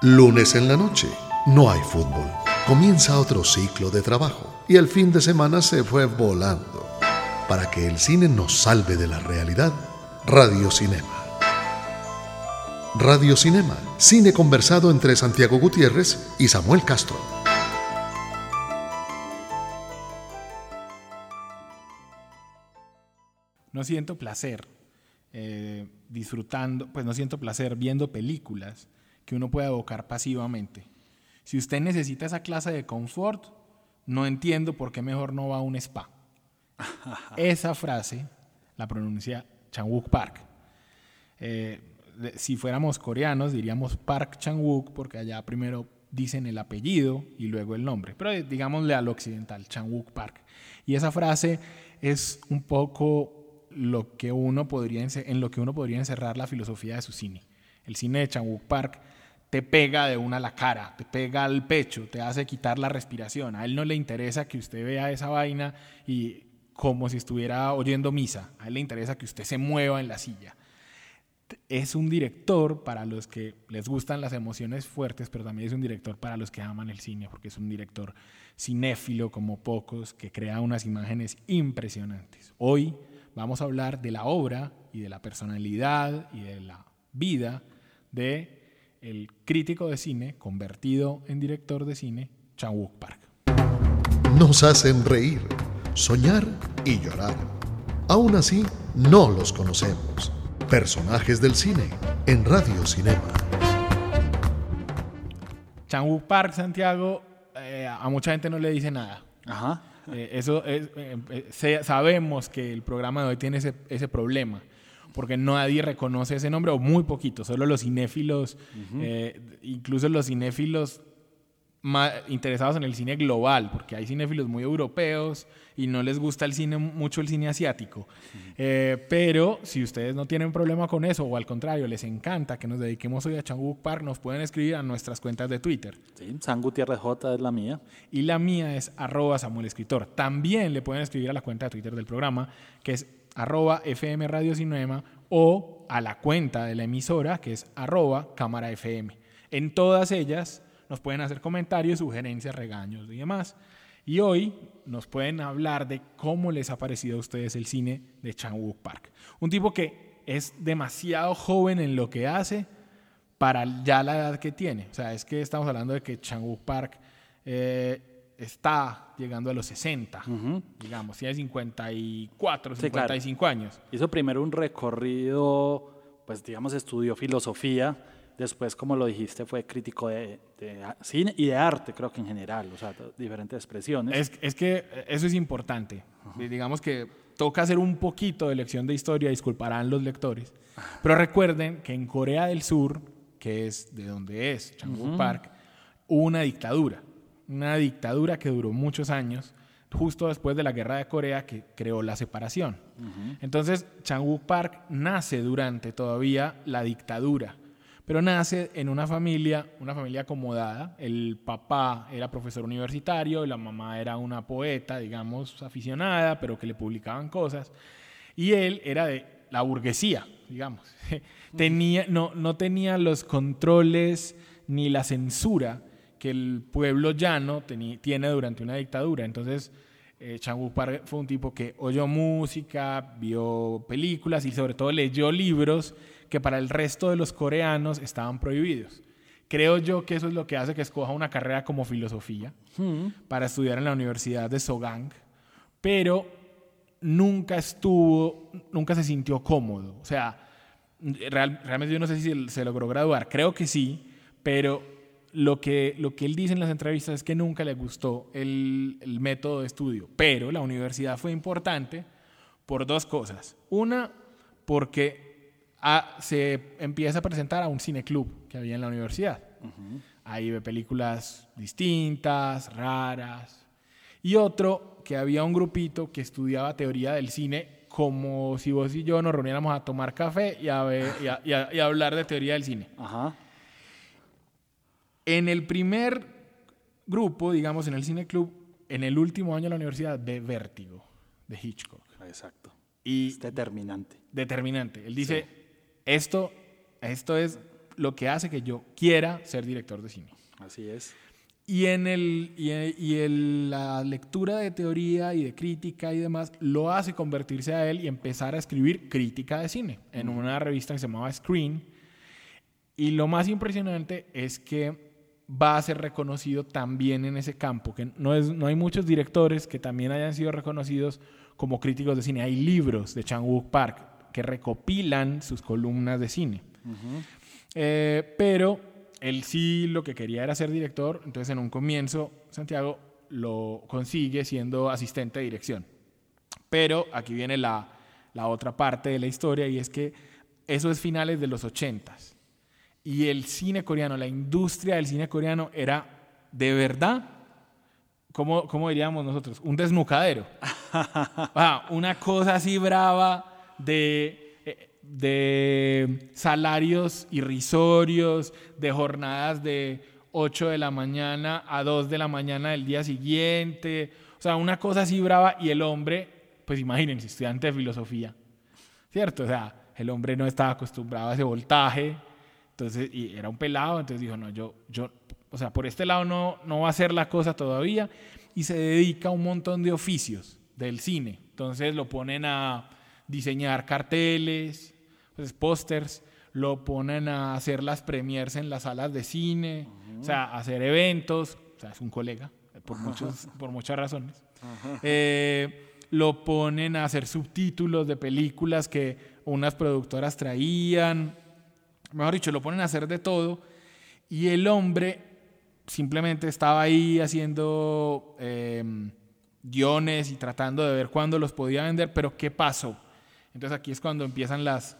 Lunes en la noche, no hay fútbol. Comienza otro ciclo de trabajo y el fin de semana se fue volando. Para que el cine nos salve de la realidad, Radio Cinema. Radio Cinema, cine conversado entre Santiago Gutiérrez y Samuel Castro. No siento placer eh, disfrutando, pues no siento placer viendo películas que uno pueda evocar pasivamente. Si usted necesita esa clase de confort, no entiendo por qué mejor no va a un spa. esa frase la pronuncia Changwook Park. Eh, si fuéramos coreanos diríamos Park Changwook porque allá primero dicen el apellido y luego el nombre, pero eh, digámosle al occidental, Changwook Park. Y esa frase es un poco lo que uno podría, en lo que uno podría encerrar la filosofía de su cine. El cine de Chang Park te pega de una a la cara, te pega al pecho, te hace quitar la respiración. A él no le interesa que usted vea esa vaina y como si estuviera oyendo misa. A él le interesa que usted se mueva en la silla. Es un director para los que les gustan las emociones fuertes, pero también es un director para los que aman el cine, porque es un director cinéfilo como pocos, que crea unas imágenes impresionantes. Hoy vamos a hablar de la obra y de la personalidad y de la vida de el crítico de cine convertido en director de cine, Chan Wook Park. Nos hacen reír, soñar y llorar. Aún así, no los conocemos. Personajes del cine en Radio Cinema. Chan Wook Park, Santiago, eh, a mucha gente no le dice nada. Ajá. Eh, eso es, eh, eh, sabemos que el programa de hoy tiene ese, ese, problema, porque nadie reconoce ese nombre, o muy poquito, solo los cinéfilos, incluso los cinéfilos más interesados en el cine global, porque hay cinéfilos muy europeos y no les gusta el cine mucho el cine asiático. Eh, pero si ustedes no tienen problema con eso, o al contrario, les encanta que nos dediquemos hoy a Changwook Park, nos pueden escribir a nuestras cuentas de Twitter. Sí, San Gutiérrez J es la mía. Y la mía es arroba Samuel Escritor. También le pueden escribir a la cuenta de Twitter del programa, que es arroba FM Radio Cinema, o a la cuenta de la emisora, que es arroba Cámara FM. En todas ellas nos pueden hacer comentarios, sugerencias, regaños y demás. Y hoy nos pueden hablar de cómo les ha parecido a ustedes el cine de Chang-wook Park. Un tipo que es demasiado joven en lo que hace para ya la edad que tiene. O sea, es que estamos hablando de que Chang-wook Park eh, está llegando a los 60, digamos, tiene 54, 55 años. Hizo primero un recorrido, pues digamos, estudió filosofía Después, como lo dijiste, fue crítico de, cine y de arte, creo que en general, o sea, diferentes expresiones. Es, es que eso es importante. Digamos que toca hacer un poquito de lección de historia, disculparán los lectores. Pero recuerden que en Corea del Sur, que es de donde es Changwon Park, hubo una dictadura. Una dictadura que duró muchos años, justo después de la guerra de Corea, que creó la separación. Entonces, Changwon Park nace durante todavía la dictadura pero nace en una familia, una familia acomodada. El papá era profesor universitario, la mamá era una poeta, digamos, aficionada, pero que le publicaban cosas. Y él era de la burguesía, digamos. tenía, no, no tenía los controles ni la censura que el pueblo llano tiene durante una dictadura. Entonces, eh, Chang Park fue un tipo que oyó música, vio películas y sobre todo leyó libros que para el resto de los coreanos estaban prohibidos. Creo yo que eso es lo que hace que escoja una carrera como filosofía hmm. para estudiar en la Universidad de Sogang, pero nunca estuvo, nunca se sintió cómodo. O sea, realmente yo no sé si se logró graduar, creo que sí, pero lo que, lo que él dice en las entrevistas es que nunca le gustó el, el método de estudio, pero la universidad fue importante por dos cosas. Una, porque se empieza a presentar a un cineclub que había en la universidad. Ahí ve películas distintas, raras. Y otro, que había un grupito que estudiaba teoría del cine como si vos y yo nos reuniéramos a tomar café y a, y hablar de teoría del cine. En el primer grupo, digamos, en el cineclub, en el último año de la universidad, de Vértigo, de Hitchcock. Exacto. Y es determinante. Determinante. Él dice, esto, esto es lo que hace que yo quiera ser director de cine. Así es. Y en, el, y, y en la lectura de teoría y de crítica y demás, lo hace convertirse a él y empezar a escribir crítica de cine en una revista que se llamaba Screen. Y lo más impresionante es que va a ser reconocido también en ese campo, que no, es, no hay muchos directores que también hayan sido reconocidos como críticos de cine. Hay libros de Chang-wook Park que recopilan sus columnas de cine. Eh, pero él sí lo que quería era ser director, entonces en un comienzo Santiago lo consigue siendo asistente de dirección. Pero aquí viene la, la otra parte de la historia y es que eso es finales de los ochentas. Y el cine coreano, la industria del cine coreano era de verdad, ¿cómo, cómo diríamos nosotros? Un desnucadero. Ah, una cosa así brava de de salarios irrisorios, de jornadas de 8 de la mañana a 2 de la mañana del día siguiente. O sea, una cosa así brava y el hombre, pues imagínense, estudiante de filosofía, ¿cierto? O sea, el hombre no estaba acostumbrado a ese voltaje, entonces, y era un pelado, entonces dijo, no, yo, yo, o sea, por este lado no, no va a ser la cosa todavía, y se dedica a un montón de oficios del cine. Entonces lo ponen a diseñar carteles, pues, pósters, lo ponen a hacer las premiers en las salas de cine, o sea, a hacer eventos, o sea, es un colega, por, muchos, por muchas razones. Eh, lo ponen a hacer subtítulos de películas que unas productoras traían, mejor dicho, lo ponen a hacer de todo, y el hombre simplemente estaba ahí haciendo eh, guiones y tratando de ver cuándo los podía vender, pero ¿qué pasó? Entonces aquí es cuando empiezan las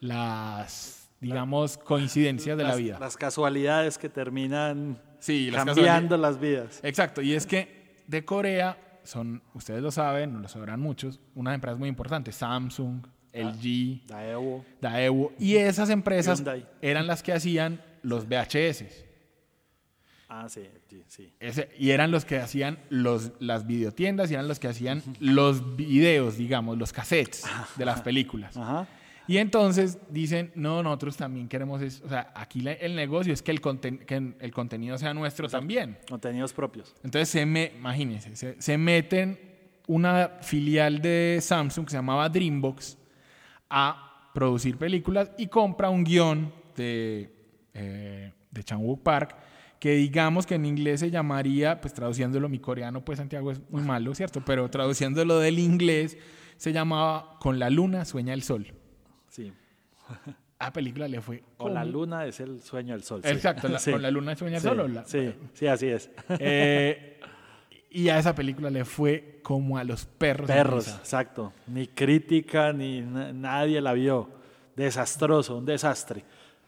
las, digamos, coincidencias de la vida. Las casualidades que terminan sí, cambiando las vidas. Exacto, y es que de Corea son, ustedes lo saben, no lo sabrán muchos, unas empresas muy importantes, Samsung, LG, Daewoo. Daewoo, y esas empresas eran las que hacían los VHS. Ah, sí, sí. y eran los que hacían los, las videotiendas y eran los que hacían los videos, digamos, los cassettes de las películas. Ajá. Y entonces dicen, no, nosotros también queremos eso. O sea, aquí el negocio es que el, que el contenido sea nuestro también. Contenidos propios. Entonces, se me, imagínense, se, meten una filial de Samsung que se llamaba Dreambox a producir películas y compra un guion de, eh, de Park que digamos que en inglés se llamaría, pues traduciéndolo, mi coreano pues Santiago es muy malo, ¿cierto? Pero traduciéndolo del inglés se llamaba Con la luna sueña el sol. Sí. A película le fue. Con la luna es el sueño del sol. Exacto, con la luna sueña el sol. sí, sí, así es. Eh, y a esa película le fue como a los perros. Perros, exacto. Ni crítica, ni nadie la vio. Desastroso, un desastre.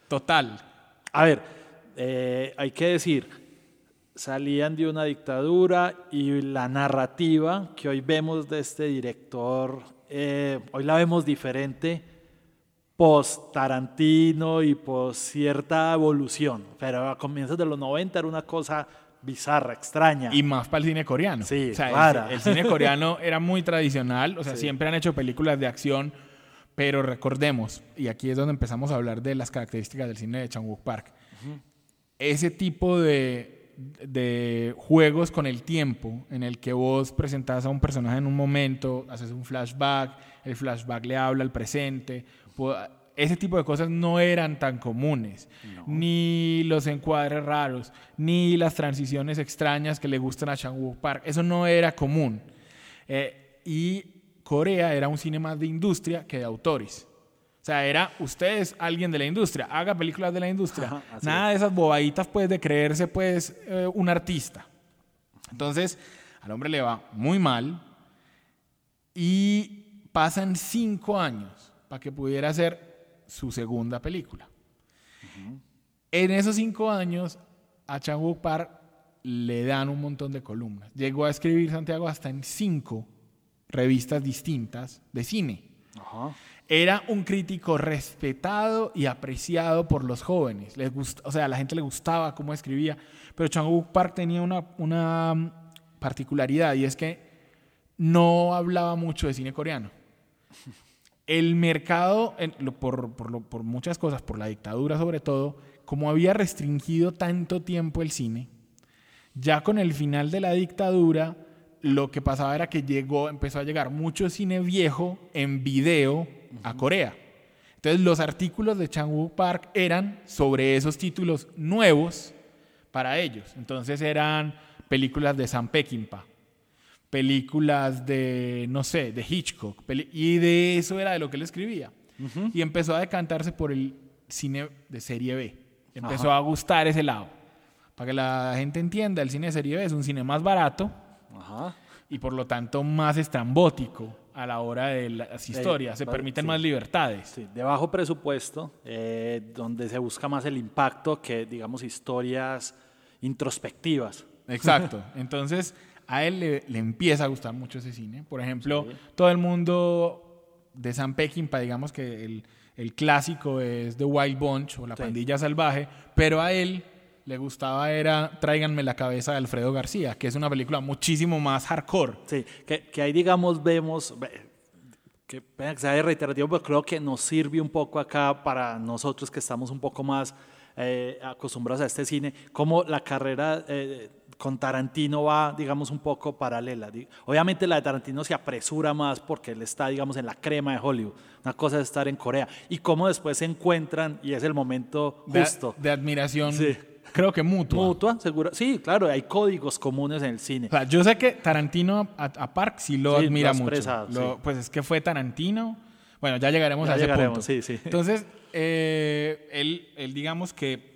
Total. A ver, eh, hay que decir, salían de una dictadura y la narrativa que hoy vemos de este director, eh, hoy la vemos diferente post Tarantino y post cierta evolución, pero a comienzos de los 90 era una cosa bizarra, extraña. Y más para el cine coreano. Sí, o sea, el, cine coreano era muy tradicional, o sea, siempre han hecho películas de acción, pero recordemos, y aquí es donde empezamos a hablar de las características del cine de Chang-wook Park, ese tipo de, de juegos con el tiempo, en el que vos presentás a un personaje en un momento, haces un flashback, el flashback le habla al presente, ese tipo de cosas no eran tan comunes, ni los encuadres raros, ni las transiciones extrañas que le gustan a Chang-wook Park, eso no era común. Eh, y Corea era un cine más de industria que de autores. O sea, era usted es alguien de la industria, haga películas de la industria. Nada de esas bobaditas pues de creerse pues eh, un artista. Entonces, al hombre le va muy mal y pasan cinco años para que pudiera hacer su segunda película. En esos cinco años, a Chang-wook Park le dan un montón de columnas. Llegó a escribir Santiago hasta en cinco revistas distintas de cine. Era un crítico respetado y apreciado por los jóvenes. Les o sea, a la gente le gustaba cómo escribía. Pero Chang-wook Park tenía una, una particularidad y es que no hablaba mucho de cine coreano. El mercado, por, por lo- por muchas cosas, por la dictadura sobre todo, como había restringido tanto tiempo el cine, ya con el final de la dictadura, lo que pasaba era que llegó, empezó a llegar mucho cine viejo en video a Corea. Entonces los artículos de Chang-wook Park eran sobre esos títulos nuevos para ellos. Entonces eran películas de Sam Peckinpah, películas de, no sé, de Hitchcock, y de eso era de lo que él escribía. Y empezó a decantarse por el cine de serie B. Empezó a gustar ese lado. Para que la gente entienda, el cine de serie B es un cine más barato Ajá. y por lo tanto más estrambótico a la hora de las historias. Se permiten sí. más libertades. Sí, de bajo presupuesto, eh, donde se busca más el impacto que, digamos, historias introspectivas. Exacto. Entonces, a él le, le empieza a gustar mucho ese cine. Por ejemplo, todo el mundo de San Peckinpah, digamos que el, el clásico es The Wild Bunch o La Sí. Pandilla Salvaje, pero a él le gustaba era Tráiganme la cabeza de Alfredo García, que es una película muchísimo más hardcore. Sí, que, que ahí, digamos, vemos, ve, que, sea reiterativo, pero creo que nos sirve un poco acá para nosotros que estamos un poco más eh, acostumbrados a este cine, como la carrera eh, con Tarantino va, digamos, un poco paralela. Obviamente la de Tarantino se apresura más porque él está, digamos, en la crema de Hollywood. Una cosa es estar en Corea. Y cómo después se encuentran y es el momento justo. de admiración, Sí. creo que mutua. Mutua, seguro. Sí, claro, hay códigos comunes en el cine. O sea, yo sé que Tarantino a, a Park sí lo Sí, admira mucho. expresado, Lo- sí. Pues es que fue Tarantino. Bueno, ya llegaremos Ya a ese llegaremos, punto. sí, sí. Entonces, eh, él, él digamos que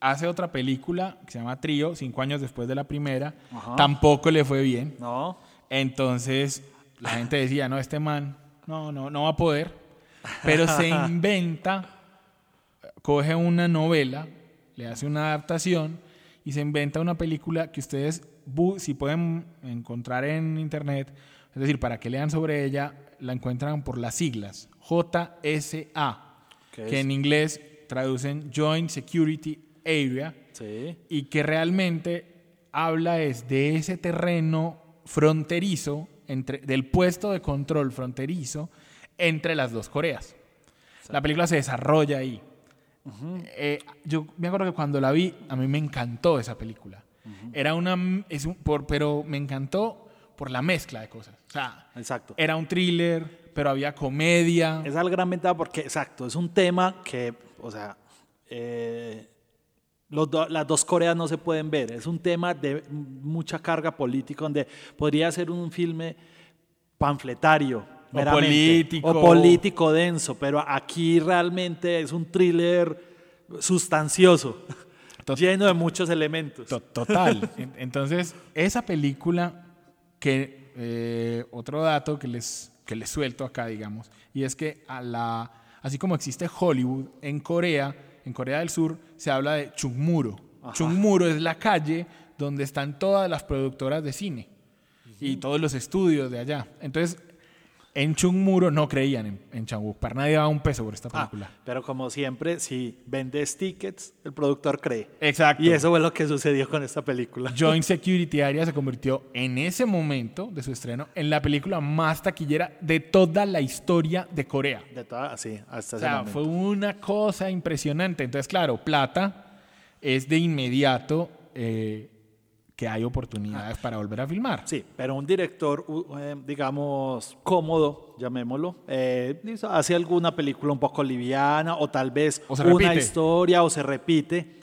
hace otra película que se llama Trío, cinco años después de la primera. Ajá. Tampoco le fue bien. ¿No? Entonces, la gente decía, no, este man, no, no, no va a poder. Pero se inventa, coge una novela, le hace una adaptación y se inventa una película que ustedes, si pueden encontrar en internet, es decir, para que lean sobre ella, la encuentran por las siglas, JSA, ¿Qué que en inglés traducen Joint Security Area Sí. y que realmente habla es de ese terreno fronterizo, entre, del puesto de control fronterizo entre las dos Coreas. La película se desarrolla ahí. Eh, yo me acuerdo que cuando la vi, a mí me encantó esa película. Era una, es un- por, pero me encantó por la mezcla de cosas. O sea, Exacto. era un thriller, pero había comedia. Esa es la gran ventaja porque, exacto, es un tema que, o sea, eh, los do- las dos Coreas no se pueden ver. Es un tema de mucha carga política donde podría ser un filme panfletario. O político. O político denso, pero aquí realmente es un thriller sustancioso, Tot- lleno de muchos elementos. To- Total. En- Entonces, esa película que eh, otro dato que les, que les suelto acá, digamos, y es que a la, así como existe Hollywood, en Corea, en Corea del Sur, se habla de Chungmuro. Chungmuro es la calle donde están todas las productoras de cine y todos los estudios de allá. Entonces, en Chungmuro no creían en, en Chang-wook Park. Nadie daba un peso por esta Ah, película. pero como siempre, si vendes tickets, el productor cree. Exacto. Y eso fue lo que sucedió con esta película. Joint Security Area se convirtió en ese momento de su estreno en la película más taquillera de toda la historia de Corea. De toda, sí, hasta O sea, momento. fue una cosa impresionante. Entonces, claro, plata es de inmediato eh, que hay oportunidades para volver a filmar. Sí, pero un director, eh, digamos, cómodo, llamémoslo, eh, hace alguna película un poco liviana o tal vez O una repite. historia o se repite.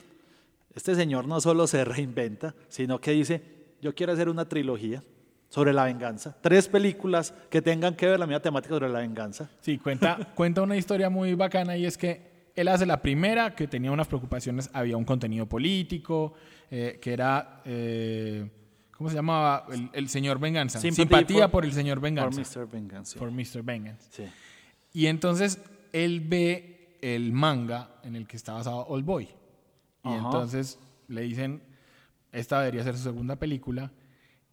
Este señor no solo se reinventa, sino que dice, yo quiero hacer una trilogía sobre la venganza. Tres películas que tengan que ver la misma temática sobre la venganza. Sí, cuenta, cuenta una historia muy bacana y es que él hace la primera que tenía unas preocupaciones, había un contenido político, eh, que era, eh, ¿cómo se llamaba? El, el señor Venganza. Sympathy Simpatía for- por el señor Venganza. Por Mr. Venganza. For Mr. Vengeance. Sí. Y entonces él ve el manga en el que está basado Old Boy. Y Ajá. entonces le dicen, esta debería ser su segunda película.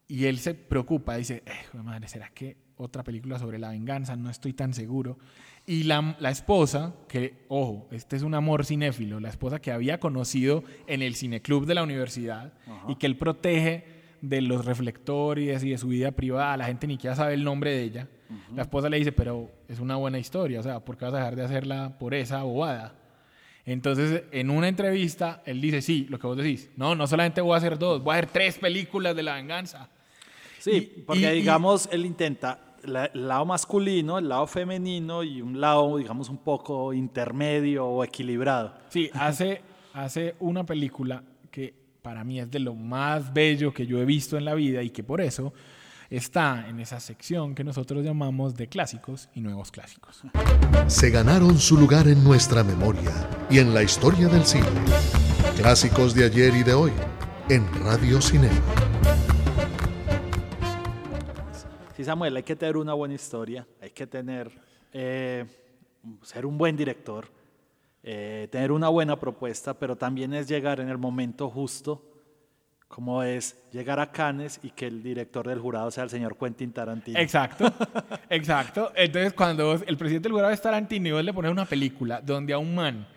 Y él se preocupa, dice, eh, madre, ¿será que otra película sobre la venganza? No estoy tan seguro. Y la, la esposa, que, ojo, este es un amor cinéfilo, la esposa que había conocido en el cineclub de la universidad y que él protege de los reflectores y de su vida privada, la gente ni siquiera sabe el nombre de ella, La esposa le dice, pero es una buena historia, o sea, ¿por qué vas a dejar de hacerla por esa bobada? Entonces, en una entrevista, él dice, sí, lo que vos decís, no, no solamente voy a hacer dos, voy a hacer tres películas de la venganza. Sí, Y- porque y- digamos, él intenta la- el lado masculino, el lado femenino y un lado, digamos, un poco intermedio o equilibrado. Sí, hace, hace una película que para mí es de lo más bello que yo he visto en la vida y que por eso está en esa sección que nosotros llamamos de clásicos y nuevos clásicos. Se ganaron su lugar en nuestra memoria y en la historia del cine. Clásicos de ayer y de hoy en Radio Cinema. Sí, Samuel, hay que tener una buena historia, hay que tener, eh, ser un buen director, eh, tener una buena propuesta, pero también es llegar en el momento justo, como es llegar a Cannes y que el director del jurado sea el señor Quentin Tarantino. Exacto, exacto. Entonces, cuando vos- el presidente del jurado es Tarantino y vos le pones una película donde a un man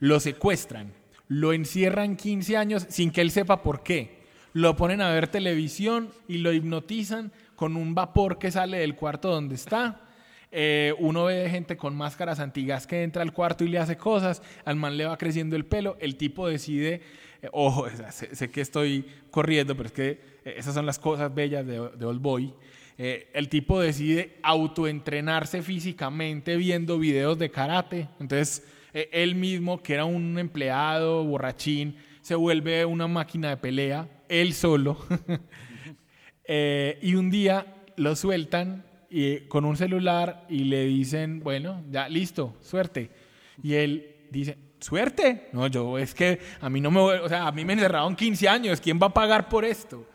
lo secuestran, lo encierran 15 años sin que él sepa por qué, lo ponen a ver televisión y lo hipnotizan con un vapor que sale del cuarto donde está. Eh, uno ve gente con máscaras antiguas que entra al cuarto y le hace cosas, al man le va creciendo el pelo, el tipo decide, eh, ojo, sé, sé que estoy corriendo, pero es que eh, esas son las cosas bellas de, de Old Boy. Eh, el tipo decide autoentrenarse físicamente viendo videos de karate. Entonces, eh, él mismo, que era un empleado borrachín, se vuelve una máquina de pelea, él solo. Eh, y un día lo sueltan y, con un celular y le dicen, bueno, ya listo, suerte. Y él dice, ¿suerte? No, yo es que a mí no me, o sea, a mí me encerraron 15 años, ¿quién va a pagar por esto?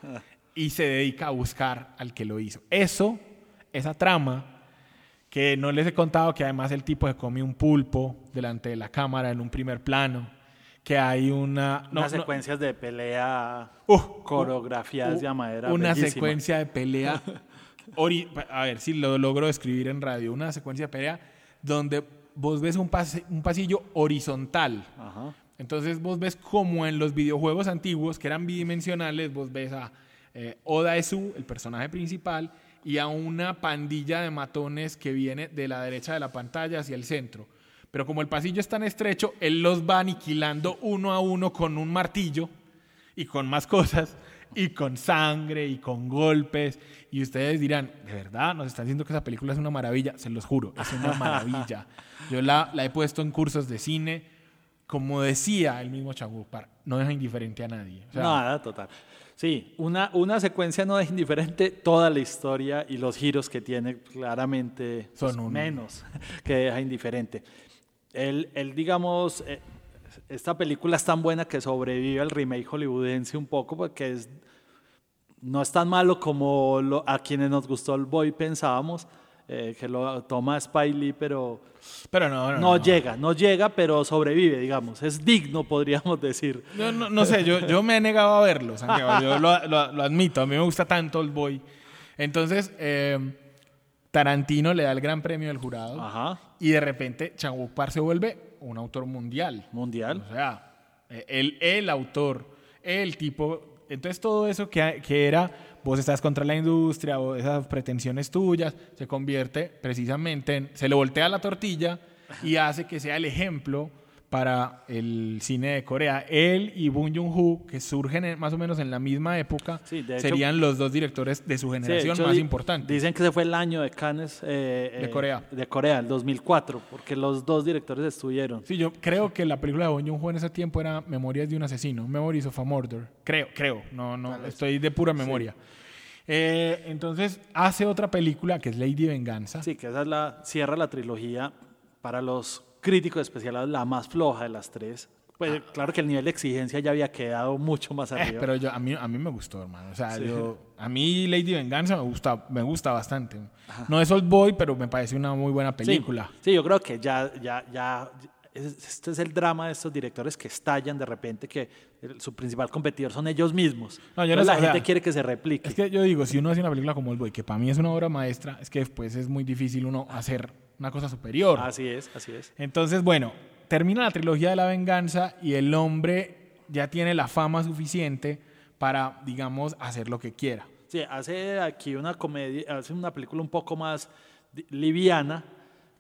Y se dedica a buscar al que lo hizo. Eso, esa trama, que no les he contado que además el tipo se come un pulpo delante de la cámara en un primer plano, que hay una... no, Unas no, secuencias de pelea Uh, coreografiadas de a manera una bellísima. secuencia de pelea. ori- a ver si lo logro describir en radio. Una secuencia de pelea donde vos ves un, pase- un pasillo horizontal. Ajá. Entonces vos ves como en los videojuegos antiguos que eran bidimensionales, vos ves a eh, Oda Esu, el personaje principal, y a una pandilla de matones que viene de la derecha de la pantalla hacia el centro. Pero como el pasillo es tan estrecho, él los va aniquilando uno a uno con un martillo y con más cosas, y con sangre y con golpes. Y ustedes dirán, de verdad, nos están diciendo que esa película es una maravilla. Se los juro, es una maravilla. Yo la, la he puesto en cursos de cine. Como decía el mismo Chagupar, no deja indiferente a nadie. O sea, Nada, total. Sí, una, una secuencia no es indiferente, toda la historia y los giros que tiene claramente Son pues, menos que deja indiferente. Él, él, digamos, eh, esta película es tan buena que sobrevive al remake hollywoodense un poco porque es, no es tan malo como lo- a quienes nos gustó el Boy pensábamos, eh, que lo toma Spy Lee, pero Pero no, no, no, no. llega, no llega, pero sobrevive, digamos. Es digno, podríamos decir. Yo no, no sé, yo, yo me he negado a verlo, Santiago. Yo lo, lo- lo admito, a mí me gusta tanto el boy. Entonces, eh, Tarantino le da el gran premio del jurado Ajá, y de repente Chagupar se vuelve un autor mundial. mundial. O sea, eh, el, el autor, el tipo. Entonces, todo eso que, que era vos estás contra la industria o esas pretensiones tuyas, se convierte precisamente en. Se le voltea la tortilla y hace que sea el ejemplo para el cine de Corea. Él y Bong Joon-ho, que surgen en- más o menos en la misma época, Sí, de hecho- serían los dos directores de su Sí, de generación hecho, más importantes. Dicen que ese fue el año de Cannes eh, De eh, Corea. De Corea, el 2004, porque los dos directores estuvieron. Sí, yo creo que la película de Bong Joon-ho en ese tiempo era Memorias de un asesino, Memories of a Murder. Creo, creo, no, no, estoy de pura memoria. Eh, entonces hace otra película que es Lady Venganza. Sí, que esa es la, cierra la trilogía para los críticos especiales, la más floja de las tres. Pues claro que el nivel de exigencia ya había quedado mucho más Eh, arriba. pero yo, a, mí, a mí me gustó, hermano. O sea, Sí. yo, a mí Lady Venganza me gusta, me gusta bastante. No es Old Boy, pero me parece una muy buena Sí, película. Sí, yo creo que ya, ya, ya, este es el drama de estos directores que estallan de repente que el- su principal competidor son ellos mismos. No, yo no la sé, o sea, gente quiere que se replique. Es que yo digo, si uno hace una película como Old Boy, que para mí es una obra maestra, es que después es muy difícil uno hacer una cosa superior. Así es, así es. Entonces, bueno, termina la trilogía de la venganza y el hombre ya tiene la fama suficiente para, digamos, hacer lo que quiera. Sí, hace aquí una comedia, hace una película un poco más liviana,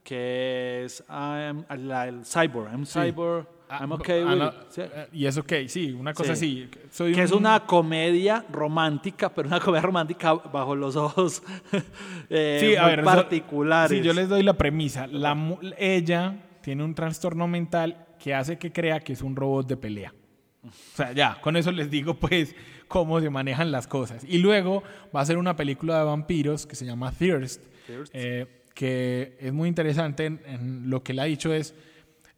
que es I'm- la- el cyborg, I'm cyborg, I'm okay Ah, with it, ¿sí? eh, Y es ok, sí, una cosa Sí. así. Soy que es un- una comedia romántica, pero una comedia romántica bajo los ojos eh, Sí, a ver, eso- particulares. Sí, yo les doy la premisa. La, ella tiene un trastorno mental que hace que crea que es un robot de pelea. O sea, ya, con eso les digo pues cómo se manejan las cosas. Y luego va a ser una película de vampiros que se llama Thirst, Thirst. eh, que es muy interesante. En, en lo que él ha dicho es,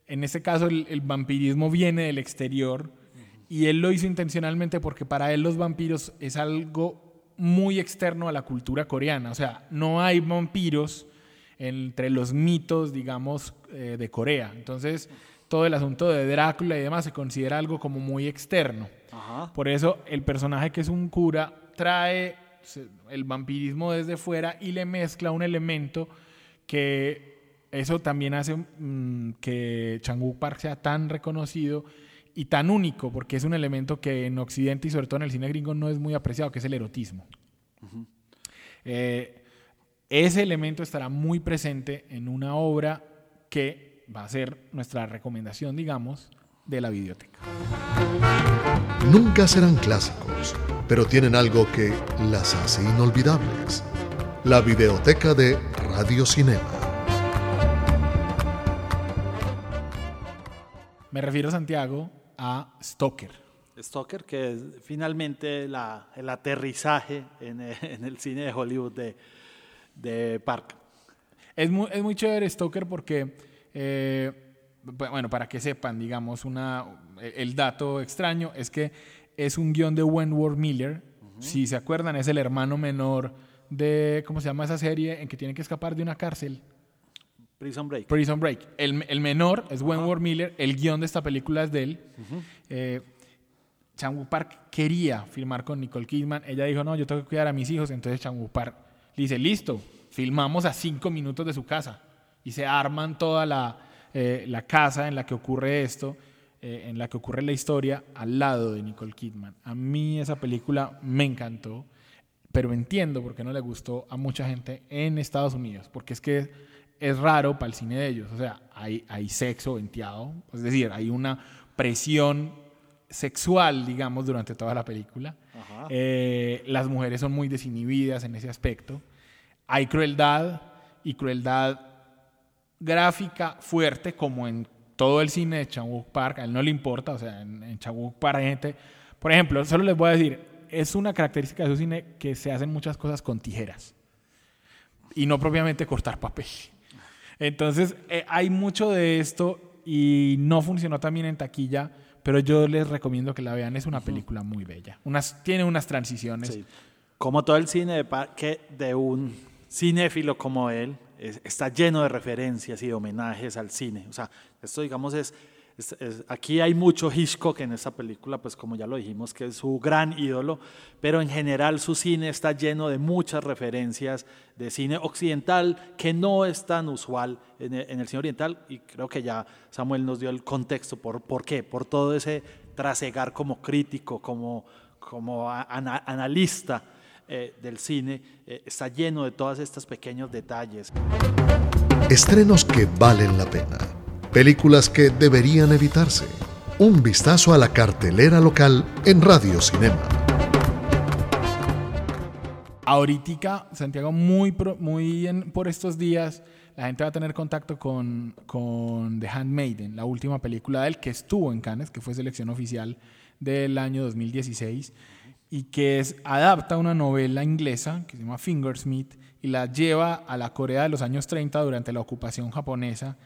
en este caso el, el vampirismo viene del exterior y él lo hizo intencionalmente porque para él los vampiros es algo muy externo a la cultura coreana. O sea, no hay vampiros entre los mitos, digamos, eh, de Corea. Entonces, todo el asunto de Drácula y demás se considera algo como muy externo. Ajá. Por eso el personaje que es un cura trae el vampirismo desde fuera y le mezcla un elemento que eso también hace mm, que Chang-wook Park sea tan reconocido y tan único, porque es un elemento que en Occidente y sobre todo en el cine gringo no es muy apreciado, que es el erotismo. Eh, ese elemento estará muy presente en una obra que va a ser nuestra recomendación, digamos, de la biblioteca. Nunca serán clásicos, pero tienen algo que las hace inolvidables. La videoteca de Radio Cinema. Me refiero, Santiago, a Stoker. Stoker, que es finalmente la- el aterrizaje en, en el cine de Hollywood de, de Park. Es muy, es muy chévere Stoker porque, eh, bu- bueno, para que sepan, digamos, una, el dato extraño es que es un guion de Wentworth Miller. Si se acuerdan, es el hermano menor de, ¿cómo se llama esa serie? En que tiene que escapar de una cárcel. Prison Break. Prison Break. El, el menor es Wentworth Miller, el guion de esta película es de él. Eh, Chan-wook Park quería filmar con Nicole Kidman. Ella dijo, no, yo tengo que cuidar a mis hijos. Entonces Chan-wook Park le dice, listo, filmamos a cinco minutos de su casa. Y se arman toda la, eh, la casa en la que ocurre esto, eh, en la que ocurre la historia, al lado de Nicole Kidman. A mí esa película me encantó, pero entiendo por qué no le gustó a mucha gente en Estados Unidos. Porque es que es raro para el cine de ellos. O sea, hay, hay sexo venteado, es decir, hay una presión sexual, digamos, durante toda la película. Eh, las mujeres son muy desinhibidas en ese aspecto. Hay crueldad y crueldad gráfica fuerte, como en todo el cine de Chan-wook Park. A él no le importa, o sea, en, en Park hay gente... Por ejemplo, solo les voy a decir, es una característica de su cine que se hacen muchas cosas con tijeras y no propiamente cortar papel. Entonces, eh, hay mucho de esto y no funcionó también en taquilla, pero yo les recomiendo que la vean. Es una película muy bella. Unas, tiene unas transiciones. Sí. Como todo el cine de, que de un cinéfilo como él, es- está lleno de referencias y de homenajes al cine. O sea, esto digamos es, es- es- aquí hay mucho Hitchcock en esta película, pues como ya lo dijimos, que es su gran ídolo, pero en general su cine está lleno de muchas referencias de cine occidental que no es tan usual en el, en el cine oriental y creo que ya Samuel nos dio el contexto por, por qué, por todo ese trasegar como crítico, como, como ana- analista eh, del cine, eh, está lleno de todos estos pequeños detalles. Estrenos que valen la pena. Películas que deberían evitarse. Un vistazo a la cartelera local en Radio Cinema. Ahorita, Santiago, muy, muy en- por estos días, la gente va a tener contacto con, con The Handmaiden, la última película de él que estuvo en Cannes, que fue selección oficial del año 2016, y que adapta una novela inglesa que se llama Fingersmith y la lleva a la Corea de los años 30 durante la ocupación japonesa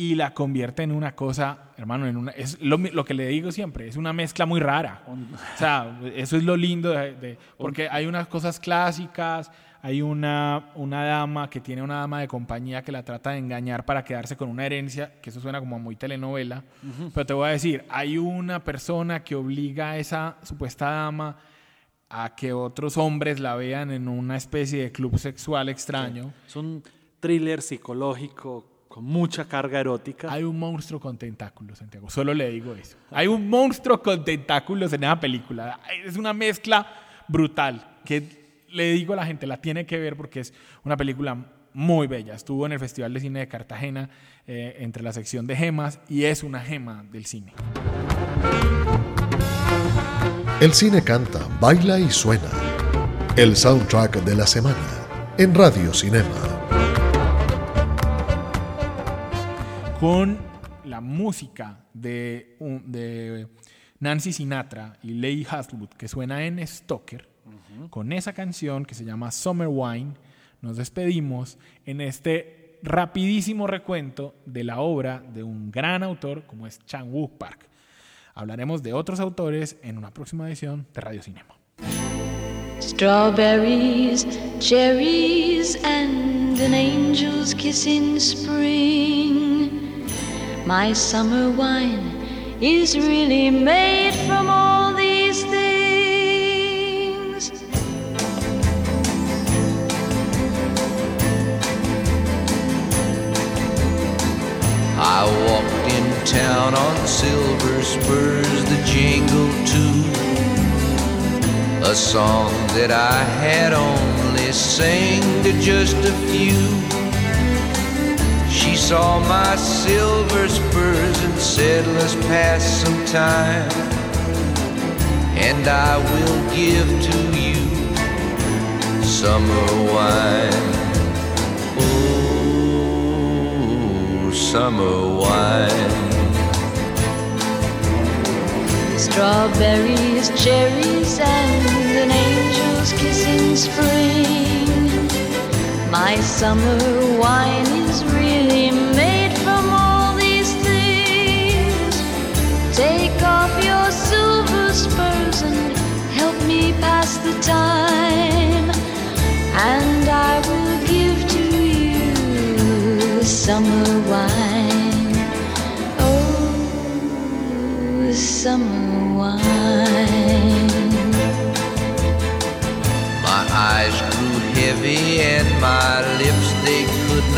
y la convierte en una cosa, hermano, en una, es lo, lo que le digo siempre, es una mezcla muy rara. O sea, eso es lo lindo, de, de- porque hay unas cosas clásicas, hay una, una dama que tiene una dama de compañía que la trata de engañar para quedarse con una herencia, que eso suena como muy telenovela, pero te voy a decir, hay una persona que obliga a esa supuesta dama a que otros hombres la vean en una especie de club sexual extraño. Es un thriller psicológico con mucha carga erótica. Hay un monstruo con tentáculos, Santiago. Solo le digo eso. Hay un monstruo con tentáculos en esa película. Es una mezcla brutal que le digo a la gente, la tiene que ver porque es una película muy bella. Estuvo en el Festival de Cine de Cartagena eh, entre la sección de gemas y es una gema del cine. El cine canta, baila y suena. El soundtrack de la semana en Radio Cinema. Con la música de, de Nancy Sinatra y Leigh Haswood que suena en Stoker, con esa canción que se llama Summer Wine, nos despedimos en este rapidísimo recuento de la obra de un gran autor como es Chan Wook Park. Hablaremos de otros autores en una próxima edición de Radio Cinema. Strawberries, cherries, and an angel's kiss in spring. My summer wine is really made from all these things. I walked in town on silver spurs that jingle too. A song that I had only sang to just a few. Saw my silver spurs and said, Let's pass some time. And I will give to you summer wine. Oh, summer wine. Strawberries, cherries, and an angel's kiss in spring. My summer wine is really made from all these things. Take off your silver spurs and help me pass the time. And I will give to you summer wine. Oh, summer wine.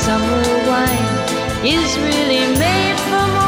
summer wine is really made from